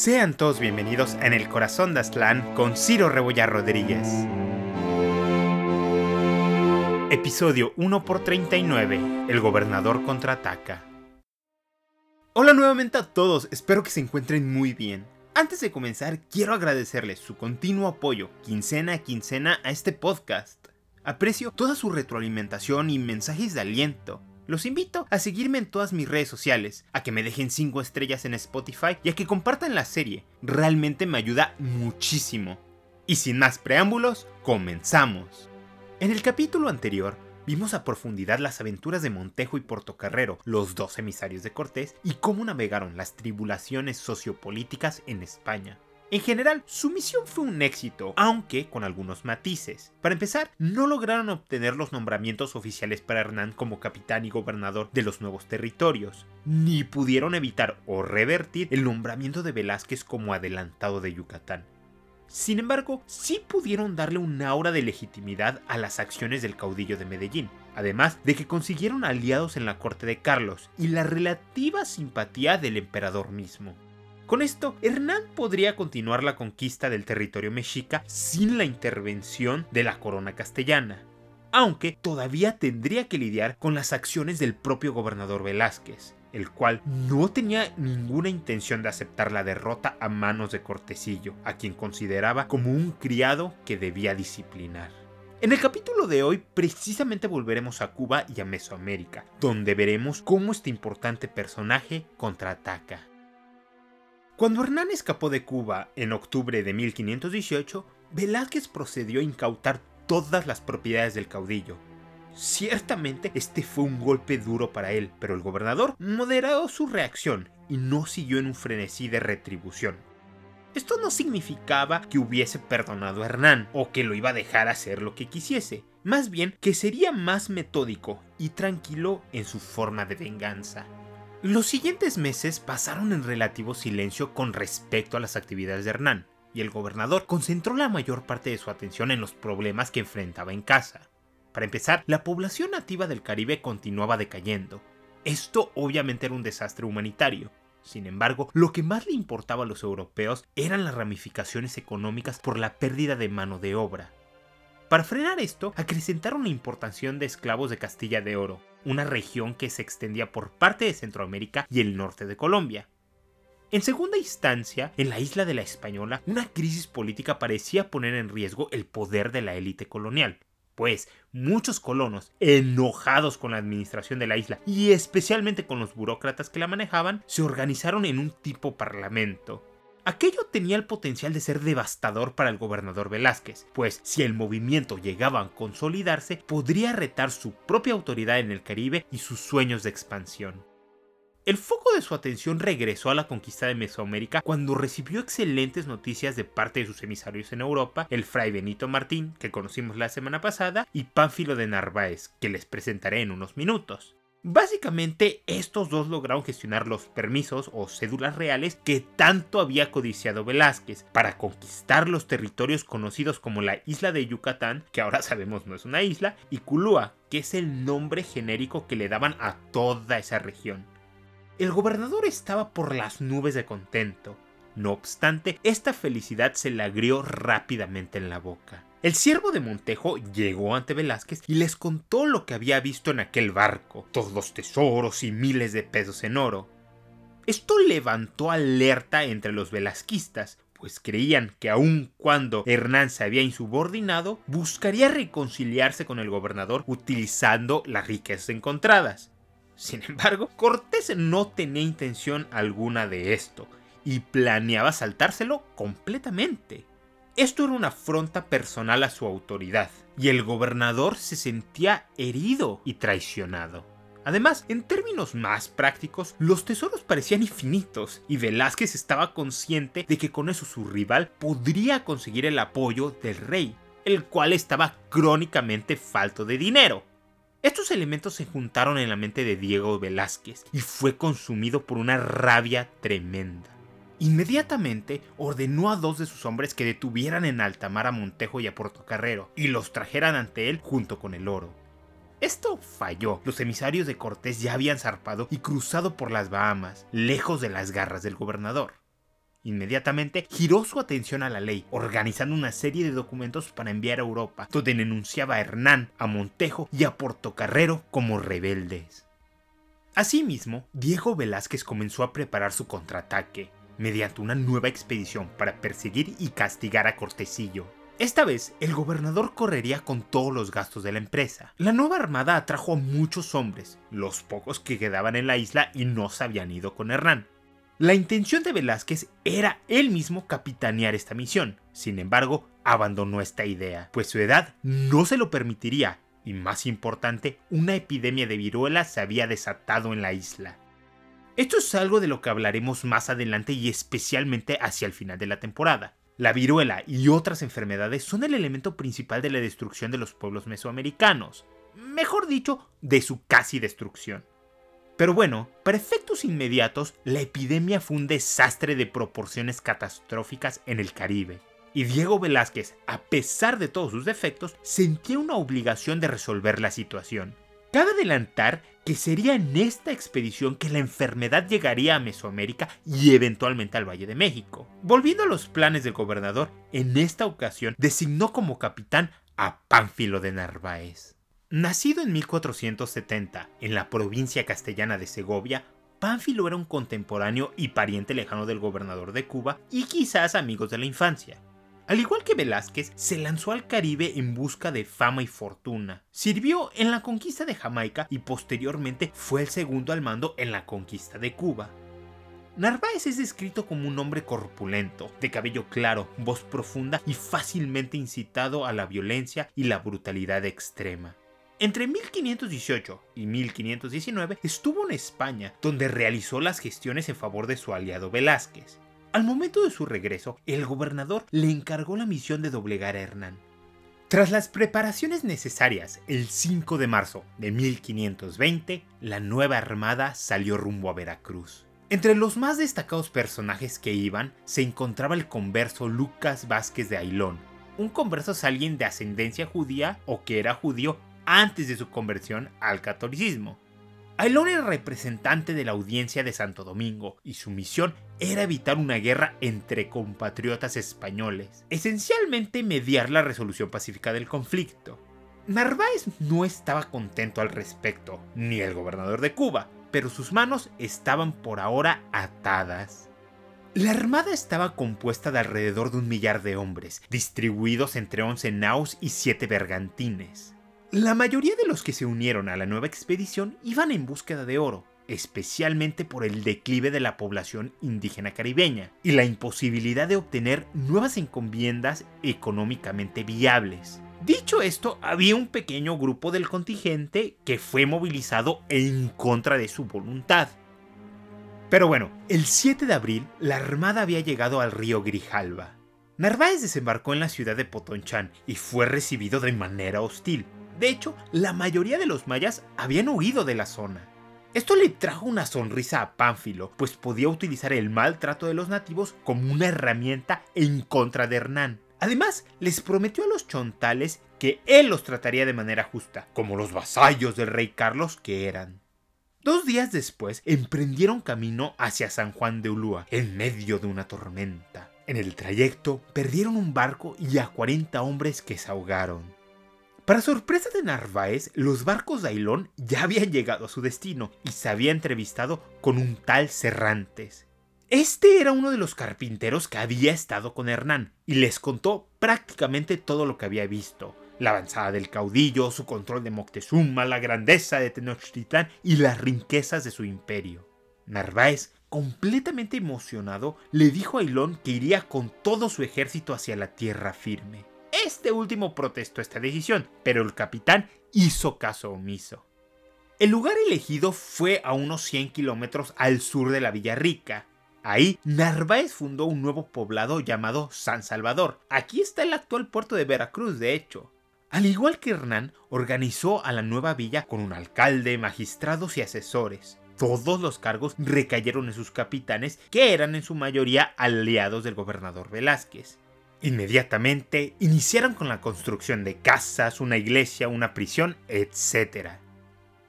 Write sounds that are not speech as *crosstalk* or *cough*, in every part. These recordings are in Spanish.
Sean todos bienvenidos en el corazón de Aztlán con Ciro Rebolla Rodríguez. Episodio 1 por 39 El gobernador contraataca. Hola nuevamente a todos, espero que se encuentren muy bien. Antes de comenzar, quiero agradecerles su continuo apoyo, quincena a quincena, a este podcast. Aprecio toda su retroalimentación y mensajes de aliento. Los invito a seguirme en todas mis redes sociales, a que me dejen 5 estrellas en Spotify y a que compartan la serie. Realmente me ayuda muchísimo. Y sin más preámbulos, comenzamos. En el capítulo anterior, vimos a profundidad las aventuras de Montejo y Portocarrero, los dos emisarios de Cortés, y cómo navegaron las tribulaciones sociopolíticas en España. En general, su misión fue un éxito, aunque con algunos matices. Para empezar, no lograron obtener los nombramientos oficiales para Hernán como capitán y gobernador de los nuevos territorios, ni pudieron evitar o revertir el nombramiento de Velázquez como adelantado de Yucatán. Sin embargo, sí pudieron darle un aura de legitimidad a las acciones del caudillo de Medellín, además de que consiguieron aliados en la corte de Carlos y la relativa simpatía del emperador mismo. Con esto, Hernán podría continuar la conquista del territorio mexica sin la intervención de la corona castellana, aunque todavía tendría que lidiar con las acciones del propio gobernador Velázquez, el cual no tenía ninguna intención de aceptar la derrota a manos de Cortesillo, a quien consideraba como un criado que debía disciplinar. En el capítulo de hoy precisamente volveremos a Cuba y a Mesoamérica, donde veremos cómo este importante personaje contraataca. Cuando Hernán escapó de Cuba en octubre de 1518, Velázquez procedió a incautar todas las propiedades del caudillo. Ciertamente este fue un golpe duro para él, pero el gobernador moderó su reacción y no siguió en un frenesí de retribución. Esto no significaba que hubiese perdonado a Hernán o que lo iba a dejar hacer lo que quisiese, más bien que sería más metódico y tranquilo en su forma de venganza. Los siguientes meses pasaron en relativo silencio con respecto a las actividades de Hernán, y el gobernador concentró la mayor parte de su atención en los problemas que enfrentaba en casa. Para empezar, la población nativa del Caribe continuaba decayendo. Esto obviamente era un desastre humanitario. Sin embargo, lo que más le importaba a los europeos eran las ramificaciones económicas por la pérdida de mano de obra. Para frenar esto, acrecentaron la importación de esclavos de Castilla de Oro, una región que se extendía por parte de Centroamérica y el norte de Colombia. En segunda instancia, en la isla de la Española, una crisis política parecía poner en riesgo el poder de la élite colonial, pues muchos colonos, enojados con la administración de la isla y especialmente con los burócratas que la manejaban, se organizaron en un tipo parlamento, Aquello tenía el potencial de ser devastador para el gobernador Velázquez, pues si el movimiento llegaba a consolidarse, podría retar su propia autoridad en el Caribe y sus sueños de expansión. El foco de su atención regresó a la conquista de Mesoamérica cuando recibió excelentes noticias de parte de sus emisarios en Europa, el fray Benito Martín, que conocimos la semana pasada, y Pánfilo de Narváez, que les presentaré en unos minutos. Básicamente, estos dos lograron gestionar los permisos o cédulas reales que tanto había codiciado Velázquez para conquistar los territorios conocidos como la isla de Yucatán, que ahora sabemos no es una isla, y Culúa, que es el nombre genérico que le daban a toda esa región. El gobernador estaba por las nubes de contento. No obstante, esta felicidad se le agrió rápidamente en la boca. El siervo de Montejo llegó ante Velázquez y les contó lo que había visto en aquel barco, todos los tesoros y miles de pesos en oro. Esto levantó alerta entre los velasquistas, pues creían que aun cuando Hernán se había insubordinado, buscaría reconciliarse con el gobernador utilizando las riquezas encontradas. Sin embargo, Cortés no tenía intención alguna de esto y planeaba saltárselo completamente. Esto era una afronta personal a su autoridad, y el gobernador se sentía herido y traicionado. Además, en términos más prácticos, los tesoros parecían infinitos y Velázquez estaba consciente de que con eso su rival podría conseguir el apoyo del rey, el cual estaba crónicamente falto de dinero. Estos elementos se juntaron en la mente de Diego Velázquez y fue consumido por una rabia tremenda. Inmediatamente ordenó a dos de sus hombres que detuvieran en alta mar a Montejo y a Portocarrero y los trajeran ante él junto con el oro. Esto falló. Los emisarios de Cortés ya habían zarpado y cruzado por las Bahamas, lejos de las garras del gobernador. Inmediatamente giró su atención a la ley, organizando una serie de documentos para enviar a Europa, donde denunciaba a Hernán, a Montejo y a Portocarrero como rebeldes. Asimismo, Diego Velázquez comenzó a preparar su contraataque, mediante una nueva expedición para perseguir y castigar a Cortesillo. Esta vez, el gobernador correría con todos los gastos de la empresa. La nueva armada atrajo a muchos hombres, los pocos que quedaban en la isla y no se habían ido con Hernán. La intención de Velázquez era él mismo capitanear esta misión. Sin embargo, abandonó esta idea, pues su edad no se lo permitiría y más importante, una epidemia de viruela se había desatado en la isla. Esto es algo de lo que hablaremos más adelante y especialmente hacia el final de la temporada. La viruela y otras enfermedades son el elemento principal de la destrucción de los pueblos mesoamericanos, mejor dicho, de su casi destrucción. Pero bueno, para efectos inmediatos, la epidemia fue un desastre de proporciones catastróficas en el Caribe y Diego Velázquez, a pesar de todos sus defectos, sentía una obligación de resolver la situación. Cabe adelantar que sería en esta expedición que la enfermedad llegaría a Mesoamérica y eventualmente al Valle de México. Volviendo a los planes del gobernador, en esta ocasión designó como capitán a Pánfilo de Narváez. Nacido en 1470 en la provincia castellana de Segovia, Pánfilo era un contemporáneo y pariente lejano del gobernador de Cuba y quizás amigos de la infancia. Al igual que Velázquez, se lanzó al Caribe en busca de fama y fortuna. Sirvió en la conquista de Jamaica y posteriormente fue el segundo al mando en la conquista de Cuba. Narváez es descrito como un hombre corpulento, de cabello claro, voz profunda y fácilmente incitado a la violencia y la brutalidad extrema. Entre 1518 y 1519 estuvo en España, donde realizó las gestiones en favor de su aliado Velázquez. Al momento de su regreso, el gobernador le encargó la misión de doblegar a Hernán. Tras las preparaciones necesarias, el 5 de marzo de 1520, la nueva armada salió rumbo a Veracruz. Entre los más destacados personajes que iban se encontraba el converso Lucas Vázquez de Ailón. Un converso es alguien de ascendencia judía o que era judío antes de su conversión al catolicismo. Ailón era representante de la audiencia de Santo Domingo y su misión era evitar una guerra entre compatriotas españoles, esencialmente mediar la resolución pacífica del conflicto. Narváez no estaba contento al respecto, ni el gobernador de Cuba, pero sus manos estaban por ahora atadas. La armada estaba compuesta de alrededor de un millar de hombres, distribuidos entre 11 naus y 7 bergantines. La mayoría de los que se unieron a la nueva expedición iban en búsqueda de oro, especialmente por el declive de la población indígena caribeña y la imposibilidad de obtener nuevas encomiendas económicamente viables. Dicho esto, había un pequeño grupo del contingente que fue movilizado en contra de su voluntad. Pero bueno, el 7 de abril la armada había llegado al río Grijalva. Narváez desembarcó en la ciudad de Potonchán y fue recibido de manera hostil, de hecho, la mayoría de los mayas habían huido de la zona. Esto le trajo una sonrisa a Pánfilo, pues podía utilizar el maltrato de los nativos como una herramienta en contra de Hernán. Además, les prometió a los chontales que él los trataría de manera justa, como los vasallos del rey Carlos que eran. Dos días después emprendieron camino hacia San Juan de Ulúa, en medio de una tormenta. En el trayecto perdieron un barco y a 40 hombres que se ahogaron. Para sorpresa de Narváez, los barcos de Ailón ya habían llegado a su destino y se había entrevistado con un tal Cerrantes. Este era uno de los carpinteros que había estado con Hernán y les contó prácticamente todo lo que había visto. La avanzada del caudillo, su control de Moctezuma, la grandeza de Tenochtitlán y las riquezas de su imperio. Narváez, completamente emocionado, le dijo a Ailón que iría con todo su ejército hacia la tierra firme. Este último protestó esta decisión, pero el capitán hizo caso omiso. El lugar elegido fue a unos 100 kilómetros al sur de la Villa Rica. Ahí, Narváez fundó un nuevo poblado llamado San Salvador. Aquí está el actual puerto de Veracruz, de hecho. Al igual que Hernán, organizó a la nueva villa con un alcalde, magistrados y asesores. Todos los cargos recayeron en sus capitanes, que eran en su mayoría aliados del gobernador Velázquez. Inmediatamente iniciaron con la construcción de casas, una iglesia, una prisión, etc.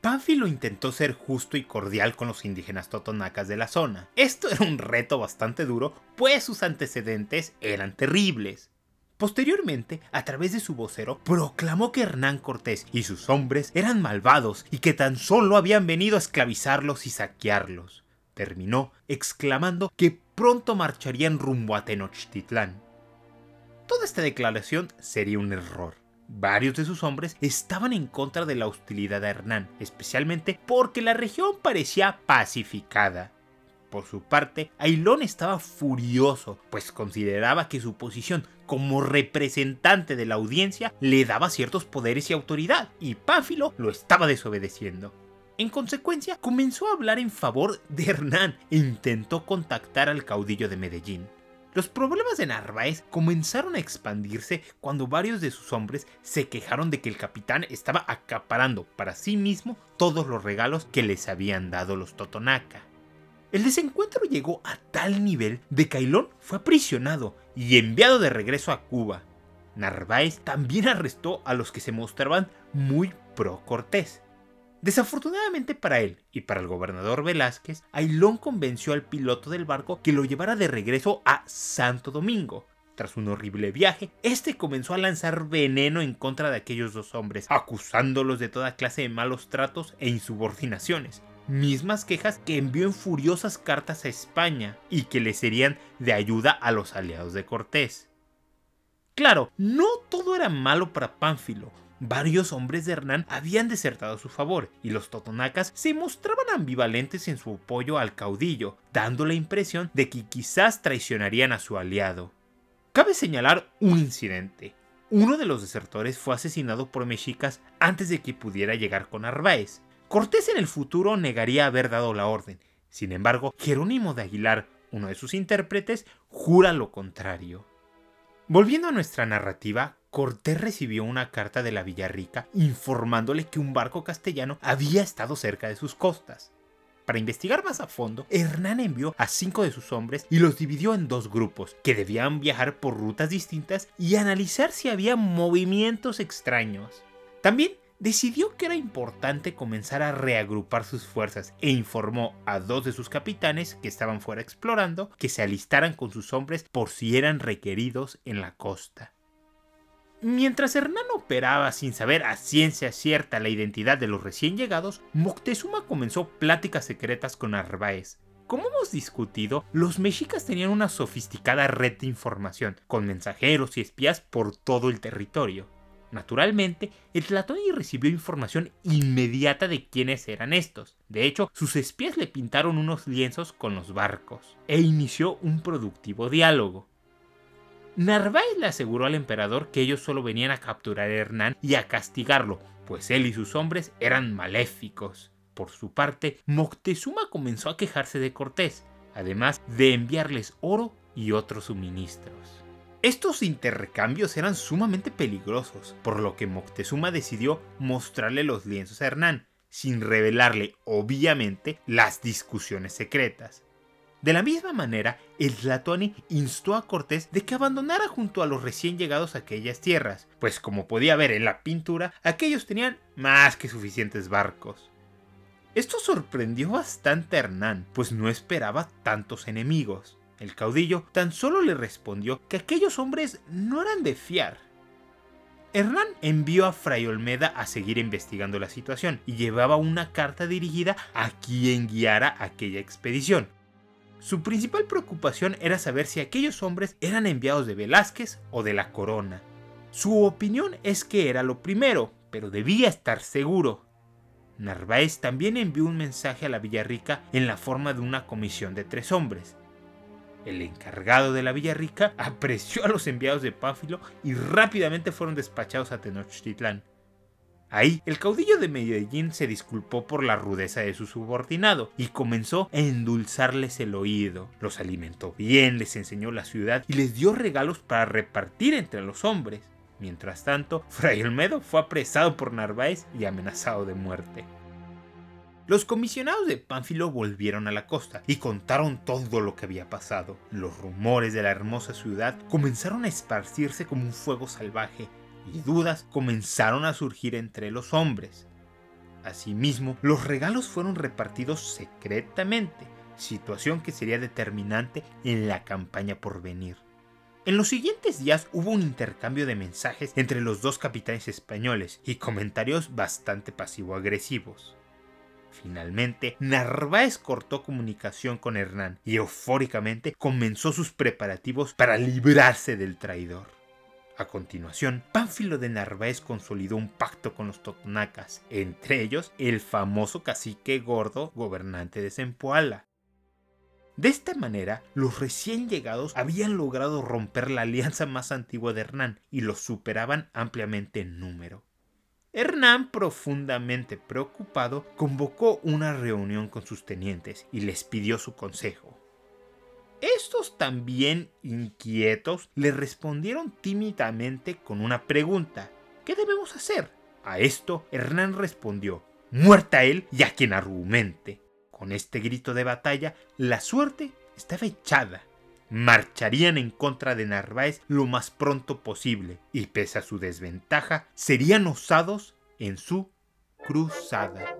Pánfilo intentó ser justo y cordial con los indígenas totonacas de la zona. Esto era un reto bastante duro, pues sus antecedentes eran terribles. Posteriormente, a través de su vocero, proclamó que Hernán Cortés y sus hombres eran malvados y que tan solo habían venido a esclavizarlos y saquearlos. Terminó exclamando que pronto marcharían rumbo a Tenochtitlán. Toda esta declaración sería un error. Varios de sus hombres estaban en contra de la hostilidad de Hernán, especialmente porque la región parecía pacificada. Por su parte, Ailón estaba furioso, pues consideraba que su posición como representante de la audiencia le daba ciertos poderes y autoridad, y Pánfilo lo estaba desobedeciendo. En consecuencia, comenzó a hablar en favor de Hernán e intentó contactar al caudillo de Medellín. Los problemas de Narváez comenzaron a expandirse cuando varios de sus hombres se quejaron de que el capitán estaba acaparando para sí mismo todos los regalos que les habían dado los Totonaca. El desencuentro llegó a tal nivel de que Ailón fue aprisionado y enviado de regreso a Cuba. Narváez también arrestó a los que se mostraban muy pro Cortés. Desafortunadamente para él y para el gobernador Velázquez, Ailón convenció al piloto del barco que lo llevara de regreso a Santo Domingo. Tras un horrible viaje, este comenzó a lanzar veneno en contra de aquellos dos hombres, acusándolos de toda clase de malos tratos e insubordinaciones, mismas quejas que envió en furiosas cartas a España y que le serían de ayuda a los aliados de Cortés. Claro, no todo era malo para Pánfilo, Varios hombres de Hernán habían desertado a su favor y los totonacas se mostraban ambivalentes en su apoyo al caudillo, dando la impresión de que quizás traicionarían a su aliado. Cabe señalar un incidente. Uno de los desertores fue asesinado por mexicas antes de que pudiera llegar con Narváez. Cortés en el futuro negaría haber dado la orden. Sin embargo, Jerónimo de Aguilar, uno de sus intérpretes, jura lo contrario. Volviendo a nuestra narrativa, Cortés recibió una carta de la Villarrica informándole que un barco castellano había estado cerca de sus costas. Para investigar más a fondo, Hernán envió a cinco de sus hombres y los dividió en dos grupos, que debían viajar por rutas distintas y analizar si había movimientos extraños. También decidió que era importante comenzar a reagrupar sus fuerzas e informó a dos de sus capitanes que estaban fuera explorando que se alistaran con sus hombres por si eran requeridos en la costa. Mientras Hernán operaba sin saber a ciencia cierta la identidad de los recién llegados, Moctezuma comenzó pláticas secretas con Narváez. Como hemos discutido, los mexicas tenían una sofisticada red de información, con mensajeros y espías por todo el territorio. Naturalmente, el Tlatoni recibió información inmediata de quiénes eran estos. De hecho, sus espías le pintaron unos lienzos con los barcos, e inició un productivo diálogo. Narváez le aseguró al emperador que ellos solo venían a capturar a Hernán y a castigarlo, pues él y sus hombres eran maléficos. Por su parte, Moctezuma comenzó a quejarse de Cortés, además de enviarles oro y otros suministros. Estos intercambios eran sumamente peligrosos, por lo que Moctezuma decidió mostrarle los lienzos a Hernán, sin revelarle, obviamente, las discusiones secretas. De la misma manera, el Tlatoani instó a Cortés de que abandonara junto a los recién llegados aquellas tierras, pues como podía ver en la pintura, aquellos tenían más que suficientes barcos. Esto sorprendió bastante a Hernán, pues no esperaba tantos enemigos. El caudillo tan solo le respondió que aquellos hombres no eran de fiar. Hernán envió a Fray Olmeda a seguir investigando la situación y llevaba una carta dirigida a quien guiara aquella expedición, su principal preocupación era saber si aquellos hombres eran enviados de Velázquez o de la corona. Su opinión es que era lo primero, pero debía estar seguro. Narváez también envió un mensaje a la Villarrica en la forma de una comisión de tres hombres. El encargado de la Villarrica *laughs* apreció a los enviados de Pánfilo y rápidamente fueron despachados a Tenochtitlán. Ahí, el caudillo de Medellín se disculpó por la rudeza de su subordinado y comenzó a endulzarles el oído. Los alimentó bien, les enseñó la ciudad y les dio regalos para repartir entre los hombres. Mientras tanto, Fray Olmedo fue apresado por Narváez y amenazado de muerte. Los comisionados de Pánfilo volvieron a la costa y contaron todo lo que había pasado. Los rumores de la hermosa ciudad comenzaron a esparcirse como un fuego salvaje y dudas comenzaron a surgir entre los hombres. Asimismo, los regalos fueron repartidos secretamente, situación que sería determinante en la campaña por venir. En los siguientes días hubo un intercambio de mensajes entre los dos capitanes españoles y comentarios bastante pasivo-agresivos. Finalmente, Narváez cortó comunicación con Hernán y eufóricamente comenzó sus preparativos para librarse del traidor. A continuación, Pánfilo de Narváez consolidó un pacto con los totonacas, entre ellos el famoso cacique gordo gobernante de Zempoala. De esta manera, los recién llegados habían logrado romper la alianza más antigua de Hernán y los superaban ampliamente en número. Hernán, profundamente preocupado, convocó una reunión con sus tenientes y les pidió su consejo. Estos también inquietos le respondieron tímidamente con una pregunta. ¿Qué debemos hacer? A esto Hernán respondió, muerta él y a quien argumente. Con este grito de batalla, la suerte estaba echada. Marcharían en contra de Narváez lo más pronto posible y pese a su desventaja, serían osados en su cruzada.